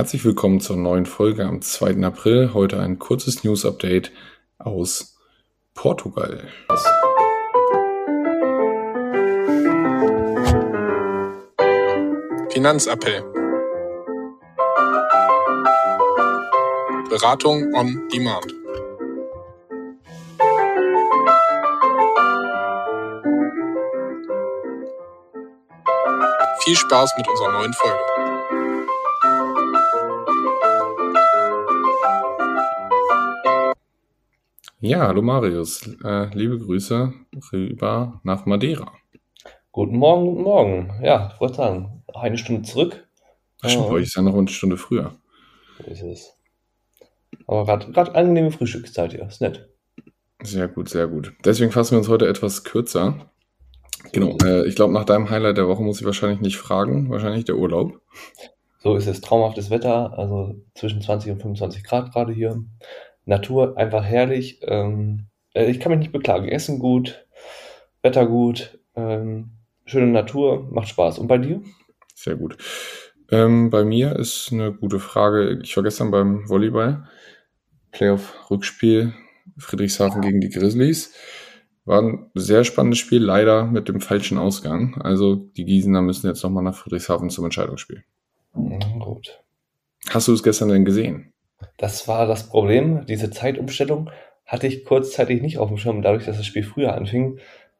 Herzlich willkommen zur neuen Folge am 2. April. Heute ein kurzes News-Update aus Portugal. Finanzappell. Beratung on Demand. Viel Spaß mit unserer neuen Folge. Ja, hallo Marius. Äh, liebe Grüße rüber nach Madeira. Guten Morgen, guten Morgen. Ja, ich wollte sagen, eine Stunde zurück. Stimmt, bei euch ist ja noch eine Stunde früher. So ist es. Aber gerade angenehme Frühstückszeit hier. Ist nett. Sehr gut, sehr gut. Deswegen fassen wir uns heute etwas kürzer. Genau, äh, ich glaube, nach deinem Highlight der Woche muss ich wahrscheinlich nicht fragen. Wahrscheinlich der Urlaub. So ist es. Traumhaftes Wetter, also zwischen 20 und 25 Grad gerade hier. Natur einfach herrlich. Ähm, äh, ich kann mich nicht beklagen. Essen gut, Wetter gut, ähm, schöne Natur, macht Spaß. Und bei dir? Sehr gut. Ähm, bei mir ist eine gute Frage. Ich war gestern beim Volleyball. Playoff-Rückspiel Friedrichshafen gegen die Grizzlies. War ein sehr spannendes Spiel, leider mit dem falschen Ausgang. Also die Gießener müssen jetzt nochmal nach Friedrichshafen zum Entscheidungsspiel. Mhm, gut. Hast du es gestern denn gesehen? Das war das Problem. Diese Zeitumstellung hatte ich kurzzeitig nicht auf dem Schirm, dadurch, dass das Spiel früher anfing.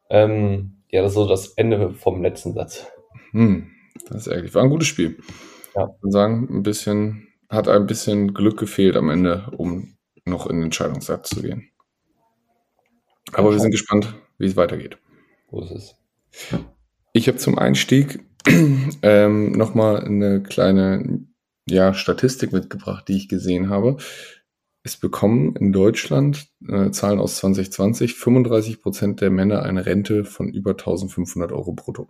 Ähm, ja, das ist so das Ende vom letzten Satz. Hm, das ist ehrlich. War ein gutes Spiel. Ja. Ich würde sagen, ein bisschen, hat ein bisschen Glück gefehlt am Ende, um noch in den Entscheidungssatz zu gehen. Aber wir sind gespannt, wie es weitergeht. So ist es. Ich habe zum Einstieg ähm, nochmal eine kleine ja, Statistik mitgebracht, die ich gesehen habe. Es bekommen in Deutschland, äh, Zahlen aus 2020, 35 Prozent der Männer eine Rente von über 1500 Euro brutto.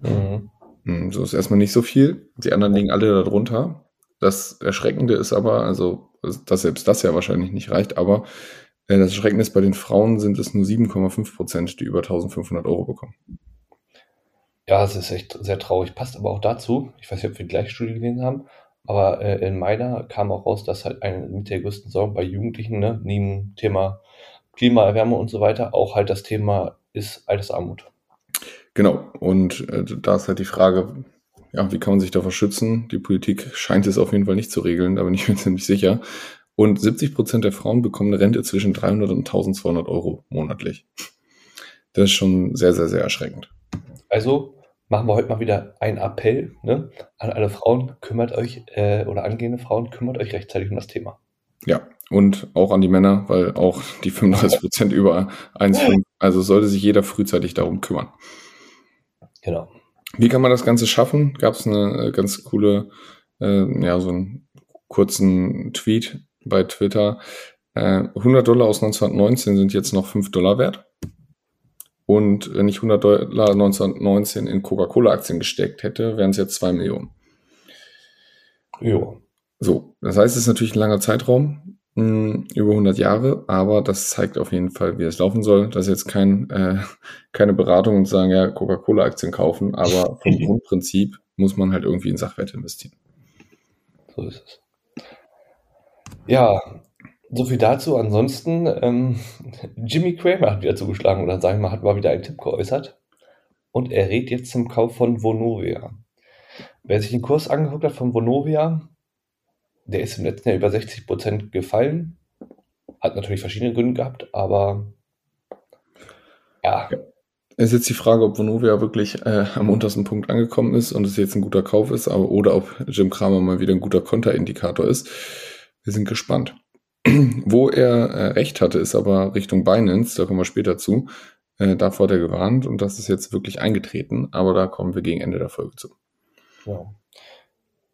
Mhm. Hm, So ist erstmal nicht so viel. Die anderen liegen alle darunter. Das Erschreckende ist aber, also, dass selbst das ja wahrscheinlich nicht reicht, aber äh, das Erschreckende ist, bei den Frauen sind es nur 7,5 Prozent, die über 1500 Euro bekommen. Ja, es ist echt sehr traurig. Passt aber auch dazu, ich weiß nicht, ob wir die gleiche Studie gelesen haben, aber äh, in meiner kam auch raus, dass halt eine mit der größten Sorgen bei Jugendlichen, ne, neben Thema Klimaerwärmung und so weiter, auch halt das Thema ist Altersarmut. Genau. Und äh, da ist halt die Frage, ja, wie kann man sich davor schützen? Die Politik scheint es auf jeden Fall nicht zu regeln, da bin ich mir ziemlich sicher. Und 70 Prozent der Frauen bekommen eine Rente zwischen 300 und 1200 Euro monatlich. Das ist schon sehr, sehr, sehr erschreckend. Also machen wir heute mal wieder einen Appell ne, an alle Frauen, kümmert euch, äh, oder angehende Frauen, kümmert euch rechtzeitig um das Thema. Ja, und auch an die Männer, weil auch die 35 Prozent über 1,5, also sollte sich jeder frühzeitig darum kümmern. Genau. Wie kann man das Ganze schaffen? Gab es eine äh, ganz coole, äh, ja, so einen kurzen Tweet bei Twitter. Äh, 100 Dollar aus 1919 sind jetzt noch 5 Dollar wert. Und wenn ich 100 Dollar 1919 in Coca-Cola-Aktien gesteckt hätte, wären es jetzt 2 Millionen. Jo. So, das heißt, es ist natürlich ein langer Zeitraum, mh, über 100 Jahre, aber das zeigt auf jeden Fall, wie es laufen soll. Das ist jetzt kein, äh, keine Beratung und sagen, ja, Coca-Cola-Aktien kaufen, aber vom Grundprinzip muss man halt irgendwie in Sachwerte investieren. So ist es. Ja, so viel dazu. Ansonsten, ähm, Jimmy Cramer hat wieder zugeschlagen oder sagen wir mal, hat mal wieder einen Tipp geäußert. Und er rät jetzt zum Kauf von Vonovia. Wer sich den Kurs angeguckt hat von Vonovia, der ist im letzten Jahr über 60% gefallen. Hat natürlich verschiedene Gründe gehabt, aber ja, Es ist jetzt die Frage, ob Vonovia wirklich äh, am untersten Punkt angekommen ist und es jetzt ein guter Kauf ist, aber, oder ob Jim Kramer mal wieder ein guter Konterindikator ist. Wir sind gespannt. Wo er äh, recht hatte, ist aber Richtung Binance, da kommen wir später zu. Äh, davor hat er gewarnt und das ist jetzt wirklich eingetreten, aber da kommen wir gegen Ende der Folge zu. Ja.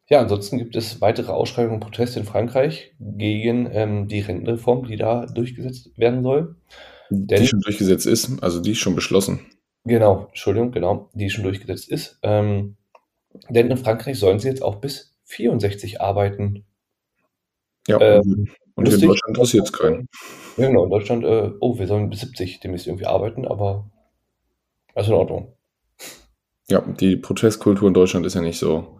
Ja, ansonsten gibt es weitere Ausschreibungen und Proteste in Frankreich gegen ähm, die Rentenreform, die da durchgesetzt werden soll. Die Denn, schon durchgesetzt ist, also die ist schon beschlossen. genau, Entschuldigung, genau, die schon durchgesetzt ist. Ähm, denn in Frankreich sollen sie jetzt auch bis 64 arbeiten. Ja, Äh, und, in. Deutschland interessiert es keinen. Genau, in Deutschland, äh, oh, wir sollen bis 70 demnächst irgendwie arbeiten, aber ist in Ordnung. Ja, die Protestkultur in Deutschland ist ja nicht so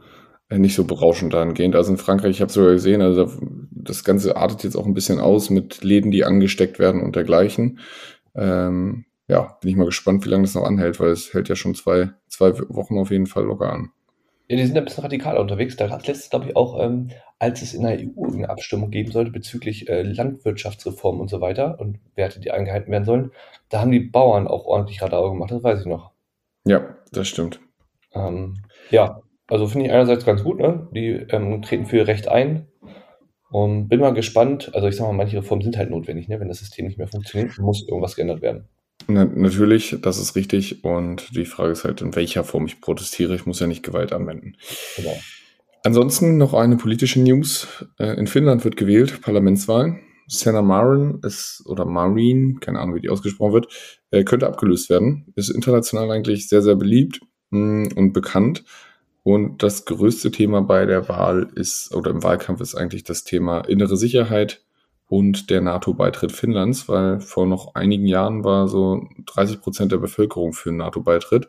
äh, nicht so berauschend dahingehend. Also in Frankreich, ich habe sogar gesehen, also das Ganze artet jetzt auch ein bisschen aus mit Läden, die angesteckt werden und dergleichen. Ähm, ja, bin ich mal gespannt, wie lange das noch anhält, weil es hält ja schon zwei, zwei Wochen auf jeden Fall locker an. Ja, die sind ein bisschen radikaler unterwegs. Da gab es letztens, glaube ich, auch, ähm, als es in der EU eine Abstimmung geben sollte bezüglich äh, Landwirtschaftsreform und so weiter und Werte, die eingehalten werden sollen, da haben die Bauern auch ordentlich Radar gemacht, das weiß ich noch. Ja, das stimmt. Ähm, ja, also finde ich einerseits ganz gut, ne? Die ähm, treten für ihr Recht ein. Und bin mal gespannt, also ich sag mal, manche Reformen sind halt notwendig, ne? Wenn das System nicht mehr funktioniert, muss irgendwas geändert werden. Na, natürlich, das ist richtig. Und die Frage ist halt, in welcher Form ich protestiere. Ich muss ja nicht Gewalt anwenden. Genau. Ansonsten noch eine politische News. Äh, in Finnland wird gewählt, Parlamentswahlen. Senna Marin ist, oder Marin, keine Ahnung, wie die ausgesprochen wird, äh, könnte abgelöst werden. Ist international eigentlich sehr, sehr beliebt mm, und bekannt. Und das größte Thema bei der Wahl ist, oder im Wahlkampf ist eigentlich das Thema innere Sicherheit und der NATO-Beitritt Finnlands, weil vor noch einigen Jahren war so 30 Prozent der Bevölkerung für einen NATO-Beitritt.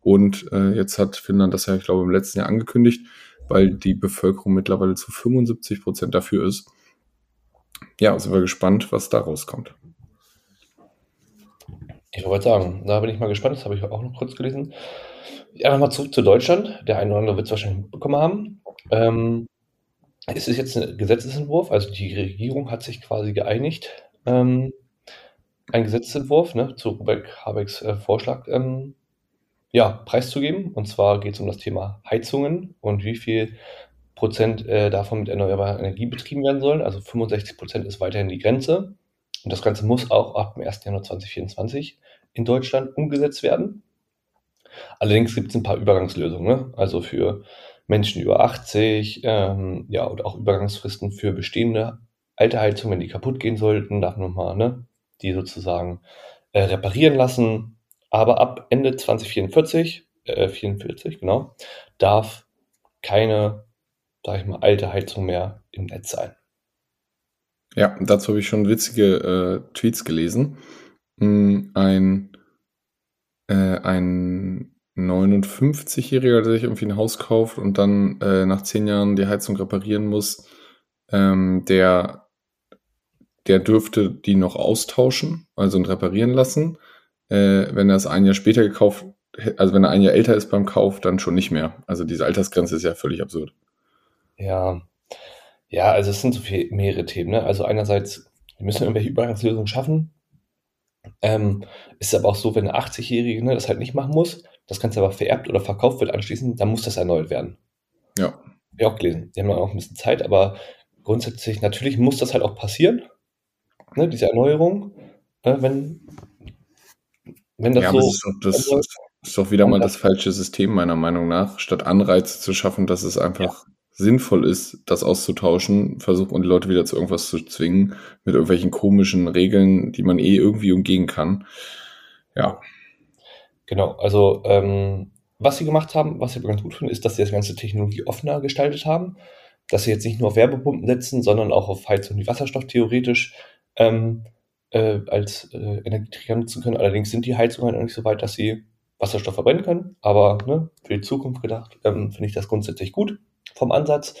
Und äh, jetzt hat Finnland das ja, ich glaube, im letzten Jahr angekündigt, weil die Bevölkerung mittlerweile zu 75 Prozent dafür ist. Ja, sind wir gespannt, was da rauskommt. Ich wollte sagen, da bin ich mal gespannt, das habe ich auch noch kurz gelesen. Ja, nochmal zurück zu Deutschland. Der eine oder andere wird es wahrscheinlich mitbekommen haben. Ähm, es ist jetzt ein Gesetzesentwurf, also die Regierung hat sich quasi geeinigt, ähm, einen Gesetzesentwurf ne, zu Robert Habecks äh, Vorschlag ähm, ja, preiszugeben. Und zwar geht es um das Thema Heizungen und wie viel Prozent äh, davon mit erneuerbarer Energie betrieben werden sollen. Also 65 Prozent ist weiterhin die Grenze. Und das Ganze muss auch ab dem 1. Januar 2024 in Deutschland umgesetzt werden. Allerdings gibt es ein paar Übergangslösungen, ne? also für Menschen über 80, ähm, ja, und auch Übergangsfristen für bestehende alte Heizungen, wenn die kaputt gehen sollten, darf man mal ne, die sozusagen äh, reparieren lassen. Aber ab Ende 2044, äh, 44, genau, darf keine, sag ich mal, alte Heizung mehr im Netz sein. Ja, dazu habe ich schon witzige äh, Tweets gelesen. Hm, ein äh, ein 59-Jähriger, der sich irgendwie ein Haus kauft und dann äh, nach zehn Jahren die Heizung reparieren muss, ähm, der, der dürfte die noch austauschen, also und reparieren lassen. Äh, wenn er es ein Jahr später gekauft, also wenn er ein Jahr älter ist beim Kauf, dann schon nicht mehr. Also diese Altersgrenze ist ja völlig absurd. Ja, ja, also es sind so viel, mehrere Themen. Ne? Also einerseits, wir müssen irgendwelche Übergangslösungen schaffen, ähm, ist aber auch so, wenn eine 80-Jährige ne, das halt nicht machen muss, das Ganze aber vererbt oder verkauft wird anschließend, dann muss das erneuert werden. Ja. Ja, auch gelesen. Die haben dann auch ein bisschen Zeit, aber grundsätzlich, natürlich muss das halt auch passieren, ne, diese Erneuerung, äh, wenn, wenn das ja, so. Das ist, doch, das ist doch wieder mal das falsche System, meiner Meinung nach. Statt Anreize zu schaffen, dass es einfach ja sinnvoll ist, das auszutauschen, versucht man die Leute wieder zu irgendwas zu zwingen, mit irgendwelchen komischen Regeln, die man eh irgendwie umgehen kann. Ja. Genau, also ähm, was sie gemacht haben, was ich ganz gut finde, ist, dass sie das ganze Technologie offener gestaltet haben, dass sie jetzt nicht nur auf Werbepumpen setzen, sondern auch auf Heizung, die Wasserstoff theoretisch ähm, äh, als äh, Energieträger nutzen können. Allerdings sind die Heizungen halt noch nicht so weit, dass sie Wasserstoff verbrennen können, aber ne, für die Zukunft gedacht ähm, finde ich das grundsätzlich gut vom Ansatz.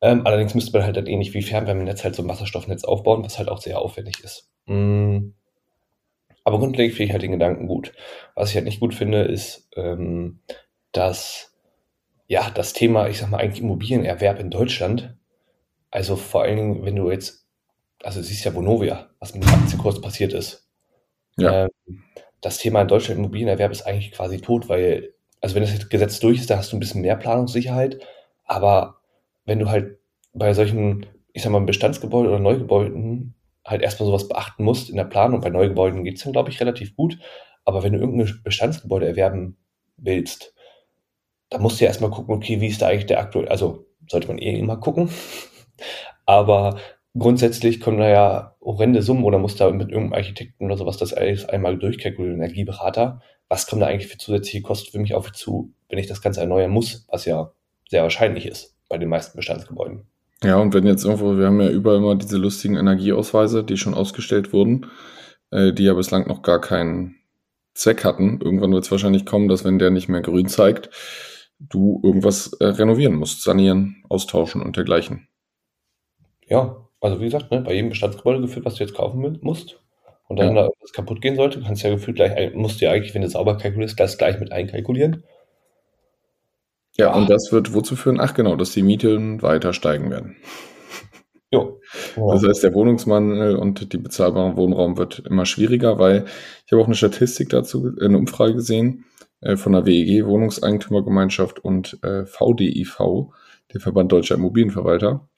Ähm, allerdings müsste man halt dann ähnlich wie Fernwärmenetz halt so ein Wasserstoffnetz aufbauen, was halt auch sehr aufwendig ist. Mm. Aber grundlegend finde ich halt den Gedanken gut. Was ich halt nicht gut finde, ist, ähm, dass ja das Thema, ich sag mal, eigentlich Immobilienerwerb in Deutschland, also vor allen Dingen, wenn du jetzt, also du siehst ja Vonovia, was mit dem Aktienkurs passiert ist. Ja. Ähm, das Thema in Deutschland Immobilienerwerb ist eigentlich quasi tot, weil, also wenn das Gesetz durch ist, da hast du ein bisschen mehr Planungssicherheit, aber wenn du halt bei solchen, ich sag mal, Bestandsgebäuden oder Neugebäuden halt erstmal sowas beachten musst in der Planung, bei Neugebäuden geht's dann, glaube ich, relativ gut. Aber wenn du irgendein Bestandsgebäude erwerben willst, dann musst du ja erstmal gucken, okay, wie ist da eigentlich der aktuelle, also sollte man eh immer gucken. Aber grundsätzlich kommen da ja horrende Summen oder muss da mit irgendeinem Architekten oder sowas das alles einmal durchkalkulieren, Energieberater. Was kommt da eigentlich für zusätzliche Kosten für mich auf zu, wenn ich das Ganze erneuern muss, was ja sehr wahrscheinlich ist bei den meisten Bestandsgebäuden. Ja, und wenn jetzt irgendwo, wir haben ja überall immer diese lustigen Energieausweise, die schon ausgestellt wurden, äh, die ja bislang noch gar keinen Zweck hatten. Irgendwann wird es wahrscheinlich kommen, dass wenn der nicht mehr grün zeigt, du irgendwas äh, renovieren musst, sanieren, austauschen und dergleichen. Ja, also wie gesagt, ne, bei jedem Bestandsgebäude gefühlt, was du jetzt kaufen musst und dann Ja. da irgendwas kaputt gehen sollte, kannst du ja gefühlt gleich, musst du ja eigentlich, wenn du sauber kalkulierst, das gleich mit einkalkulieren. Ja, Ah. und das wird wozu führen? Ach genau, dass die Mieten weiter steigen werden. Jo. Genau. Das heißt, der Wohnungsmangel und die bezahlbare Wohnraum wird immer schwieriger, weil ich habe auch eine Statistik dazu, äh, eine Umfrage gesehen äh, von der WEG, Wohnungseigentümergemeinschaft und äh, VDIV, der Verband Deutscher Immobilienverwalter.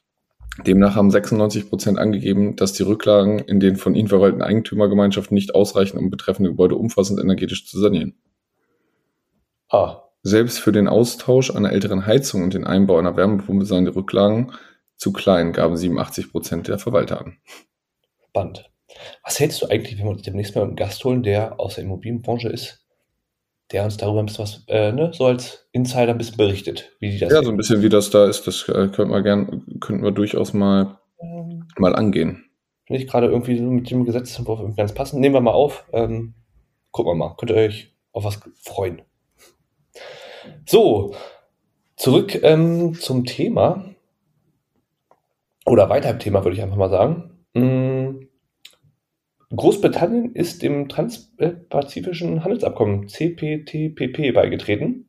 Demnach haben 96 Prozent angegeben, dass die Rücklagen in den von ihnen verwalteten Eigentümergemeinschaften nicht ausreichen, um betreffende Gebäude umfassend energetisch zu sanieren. ah, Selbst für den Austausch einer älteren Heizung und den Einbau einer Wärmepumpe seien die Rücklagen zu klein, gaben 87 Prozent der Verwalter an. spannend. Was hältst du eigentlich, wenn wir uns demnächst mal einen Gast holen, der aus der Immobilienbranche ist, der uns darüber ein bisschen was, äh, ne, so als Insider ein bisschen berichtet, wie die das Ja, so ein bisschen wie das da ist, das äh, könnten wir gern, könnten wir durchaus mal, Ähm, mal angehen. Finde ich gerade irgendwie so mit dem Gesetzentwurf irgendwie ganz passend. Nehmen wir mal auf. Ähm, gucken wir mal. Könnt ihr euch auf was freuen. So, zurück ähm, zum Thema. Oder weiter im Thema, würde ich einfach mal sagen. Mm, Großbritannien ist dem Transpazifischen Handelsabkommen CPTPP beigetreten.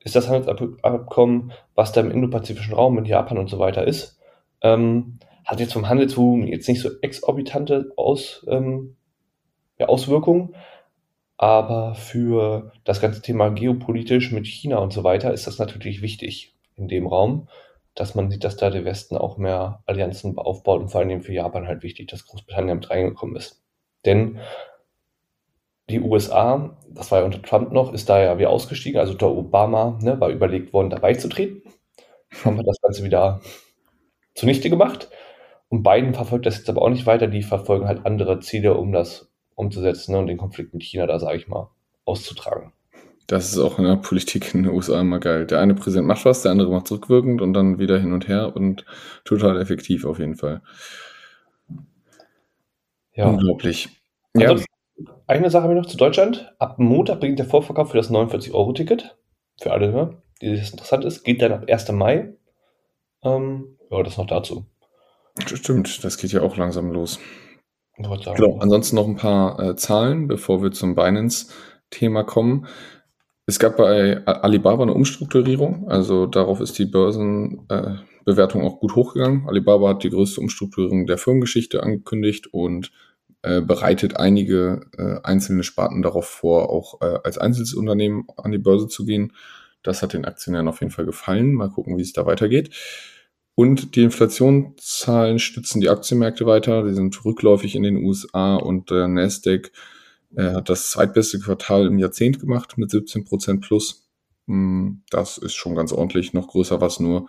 Ist das Handelsabkommen, was da im indopazifischen Raum mit Japan und so weiter ist. Ähm, hat jetzt vom Handelsvolumen jetzt nicht so exorbitante Aus, ähm, ja, Auswirkungen, aber für das ganze Thema geopolitisch mit China und so weiter ist das natürlich wichtig in dem Raum, dass man sieht, dass da der Westen auch mehr Allianzen aufbaut und vor allem für Japan halt wichtig, dass Großbritannien mit reingekommen ist. Denn die USA, das war ja unter Trump noch, ist da ja wieder ausgestiegen, also unter Obama ne, war überlegt worden, dabei zu treten. Trump hat das Ganze wieder zunichte gemacht. Und Biden verfolgt das jetzt aber auch nicht weiter. Die verfolgen halt andere Ziele, um das umzusetzen ne, und den Konflikt mit China da, sage ich mal, auszutragen. Das ist auch in der Politik in den USA immer geil. Der eine Präsident macht was, der andere macht zurückwirkend und dann wieder hin und her und total effektiv auf jeden Fall. Ja. Unglaublich. Ja, Ansonsten, eine Sache habe ich noch zu Deutschland. Ab Montag beginnt der Vorverkauf für das 49-Euro-Ticket. Für alle, die das interessant ist. Geht dann ab 1. Mai. Ähm, ja, das noch dazu. stimmt, das geht ja auch langsam los. Genau, ansonsten noch ein paar äh, Zahlen, bevor wir zum Binance-Thema kommen. Es gab bei Alibaba eine Umstrukturierung, also darauf ist die Börsenbewertung äh, auch gut hochgegangen. Alibaba hat die größte Umstrukturierung der Firmengeschichte angekündigt und äh, bereitet einige äh, einzelne Sparten darauf vor, auch äh, als Einzelunternehmen an die Börse zu gehen. Das hat den Aktionären auf jeden Fall gefallen. Mal gucken, wie es da weitergeht. Und die Inflationszahlen stützen die Aktienmärkte weiter. Die sind rückläufig in den USA und der Nasdaq äh, hat das zweitbeste Quartal im Jahrzehnt gemacht mit 17 Prozent plus. Mm, Das ist schon ganz ordentlich. Noch größer was nur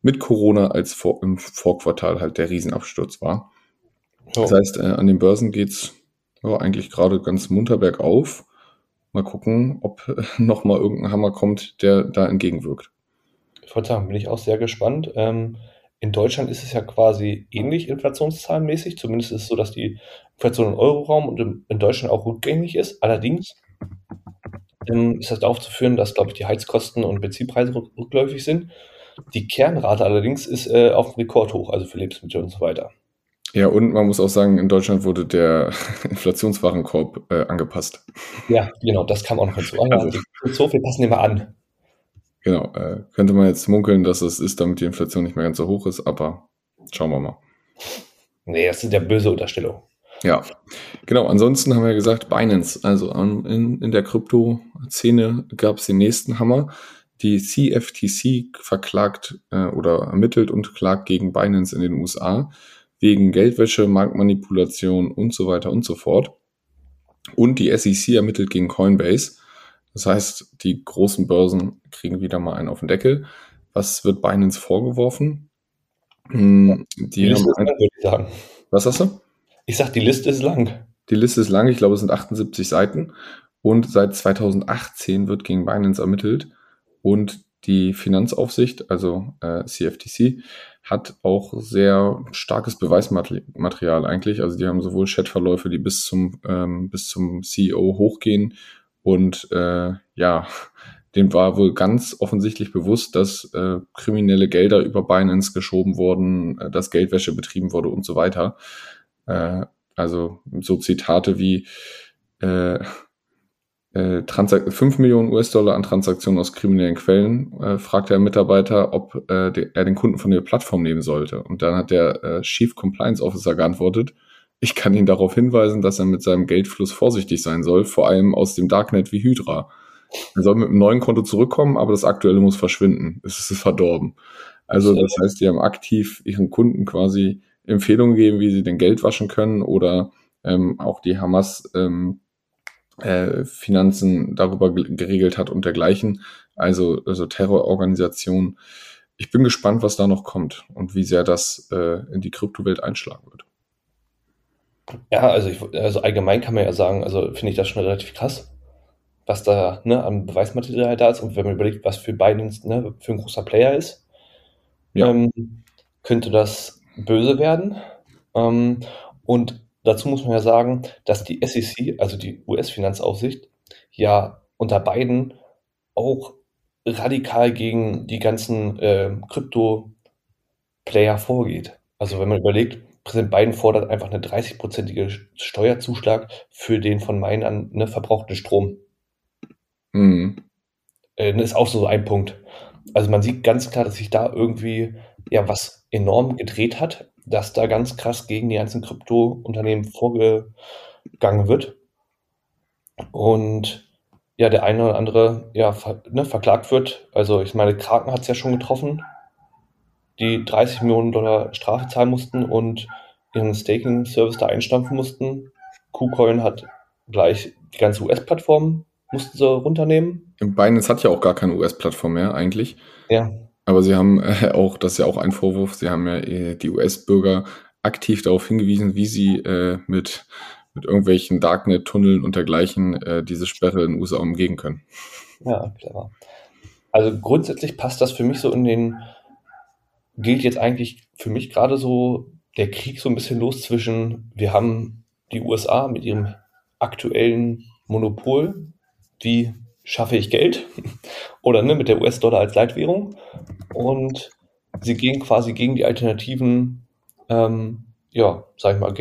mit Corona als vor, im Vorquartal halt der Riesenabsturz war. Ja. Das heißt, äh, an den Börsen geht's ja, eigentlich gerade ganz munter bergauf. Mal gucken, ob nochmal irgendein Hammer kommt, der da entgegenwirkt. Ich wollte sagen, bin ich auch sehr gespannt. Ähm, in Deutschland ist es ja quasi ähnlich inflationszahlenmäßig. Zumindest ist es so, dass die Inflation im Euroraum und im, in Deutschland auch rückgängig ist. Allerdings ähm, ist das aufzuführen, dass, glaube ich, die Heizkosten und Benzinpreise rück- rückläufig sind. Die Kernrate allerdings ist äh, auf Rekordhoch, also für Lebensmittel und so weiter. Ja, und man muss auch sagen, in Deutschland wurde der Inflationswarenkorb äh, angepasst. Ja, genau, das kam auch noch hinzu. Ja, Also- so, wir passen den mal an. Genau, äh, könnte man jetzt munkeln, dass es ist, damit die Inflation nicht mehr ganz so hoch ist, aber schauen wir mal. Nee, das sind ja böse Unterstellungen. Ja, genau. Ansonsten haben wir gesagt, Binance, also an, in, in der Krypto-Szene gab es den nächsten Hammer. Die CFTC verklagt äh, oder ermittelt und klagt gegen Binance in den USA wegen Geldwäsche, Marktmanipulation und so weiter und so fort. Und die SEC ermittelt gegen Coinbase. Das heißt, die großen Börsen kriegen wieder mal einen auf den Deckel. Was wird Binance vorgeworfen? Hm, Die Die Liste haben ist lang, was hast du? Ich sag, die Liste ist lang. Die Liste ist lang, ich glaube, es sind 78 Seiten. Und seit 2018 wird gegen Binance ermittelt. Und die Finanzaufsicht, also äh, CFTC, hat auch sehr starkes Beweismaterial eigentlich. Also die haben sowohl Chatverläufe, die bis zum, ähm, bis zum CEO hochgehen und äh, ja, dem war wohl ganz offensichtlich bewusst, dass äh, kriminelle Gelder über Binance geschoben wurden, äh, dass Geldwäsche betrieben wurde und so weiter. Äh, also so Zitate wie äh, äh, 5 Millionen US-Dollar an Transaktionen aus kriminellen Quellen, äh, fragt der Mitarbeiter, ob äh, de, er den Kunden von der Plattform nehmen sollte. Und dann hat der äh, Chief Compliance Officer geantwortet, ich kann ihn darauf hinweisen, dass er mit seinem Geldfluss vorsichtig sein soll, vor allem aus dem Darknet wie Hydra. Er soll mit einem neuen Konto zurückkommen, aber das aktuelle muss verschwinden. Es ist verdorben. Also das heißt, die haben aktiv ihren Kunden quasi Empfehlungen gegeben, wie sie den Geld waschen können oder ähm, auch die Hamas ähm, äh, Finanzen darüber geregelt hat und dergleichen. Also, also Terrororganisation. Ich bin gespannt, was da noch kommt und wie sehr das äh, in die Kryptowelt einschlagen wird. Ja, also, ich, also allgemein kann man ja sagen, also finde ich das schon relativ krass, was da ne, an Beweismaterial da ist und wenn man überlegt, was für Binance ne, für ein großer Player ist, ja. ähm, könnte das böse werden. Ähm, und dazu muss man ja sagen, dass die SEC, also die US-Finanzaufsicht, ja unter beiden auch radikal gegen die ganzen äh, Krypto-Player vorgeht. Also wenn man überlegt, Präsident Biden fordert einfach eine 30-prozentige Steuerzuschlag für den von Main an ne, verbrauchten Strom. Mhm. Äh, ist auch so ein Punkt. Also man sieht ganz klar, dass sich da irgendwie ja was enorm gedreht hat, dass da ganz krass gegen die ganzen Krypto-Unternehmen vorgegangen wird. Und ja, der eine oder andere ja, ver, ne, verklagt wird. Also ich meine, Kraken hat es ja schon getroffen die 30 Millionen Dollar Strafe zahlen mussten und ihren Staking-Service da einstampfen mussten. KuCoin hat gleich die ganze US-Plattform mussten sie runternehmen. Binance hat ja auch gar keine US-Plattform mehr eigentlich. Ja. Aber sie haben äh, auch, das ist ja auch ein Vorwurf, sie haben ja äh, die US-Bürger aktiv darauf hingewiesen, wie sie äh, mit, mit irgendwelchen Darknet-Tunneln und dergleichen äh, diese Sperre in den USA umgehen können. Ja, clever. Also grundsätzlich passt das für mich so in den gilt jetzt eigentlich für mich gerade so der Krieg so ein bisschen los zwischen, wir haben die USA mit ihrem aktuellen Monopol, wie schaffe ich Geld? Oder ne, mit der US-Dollar als Leitwährung. Und sie gehen quasi gegen die alternativen, ähm, ja, sag ich mal,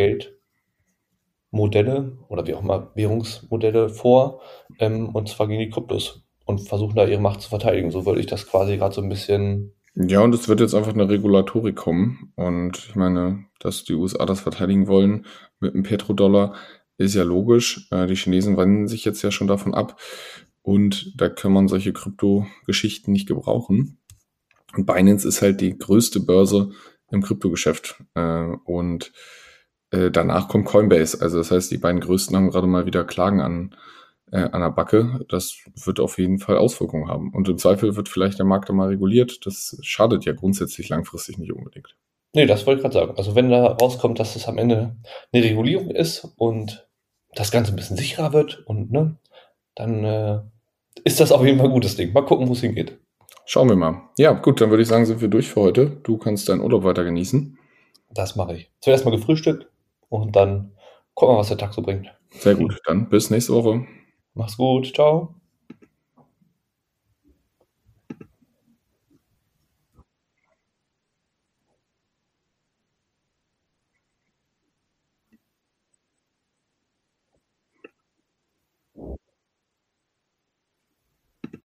Geldmodelle oder wie auch immer Währungsmodelle vor, ähm, und zwar gegen die Kryptos und versuchen da ihre Macht zu verteidigen. So würde ich das quasi gerade so ein bisschen ja, und es wird jetzt einfach eine Regulatorik kommen. Und ich meine, dass die USA das verteidigen wollen mit dem Petrodollar, ist ja logisch. Äh, die Chinesen wenden sich jetzt ja schon davon ab. Und da kann man solche Krypto-Geschichten nicht gebrauchen. Und Binance ist halt die größte Börse im Kryptogeschäft. Äh, und äh, danach kommt Coinbase. Also das heißt, die beiden größten haben gerade mal wieder Klagen an äh, an der Backe. Das wird auf jeden Fall Auswirkungen haben. Und im Zweifel wird vielleicht der Markt dann mal reguliert. Das schadet ja grundsätzlich langfristig nicht unbedingt. Nee, das wollte ich gerade sagen. Also wenn da rauskommt, dass es am Ende eine Regulierung ist und das Ganze ein bisschen sicherer wird und ne, dann äh, ist das auf jeden Fall ein gutes Ding. Mal gucken, wo es hingeht. Schauen wir mal. Ja, gut, dann würde ich sagen, sind wir durch für heute. Du kannst deinen Urlaub weiter genießen. Das mache ich. Zuerst mal gefrühstückt und dann gucken wir, was der Tag so bringt. Sehr gut. Dann bis nächste Woche. Mach's gut. Ciao.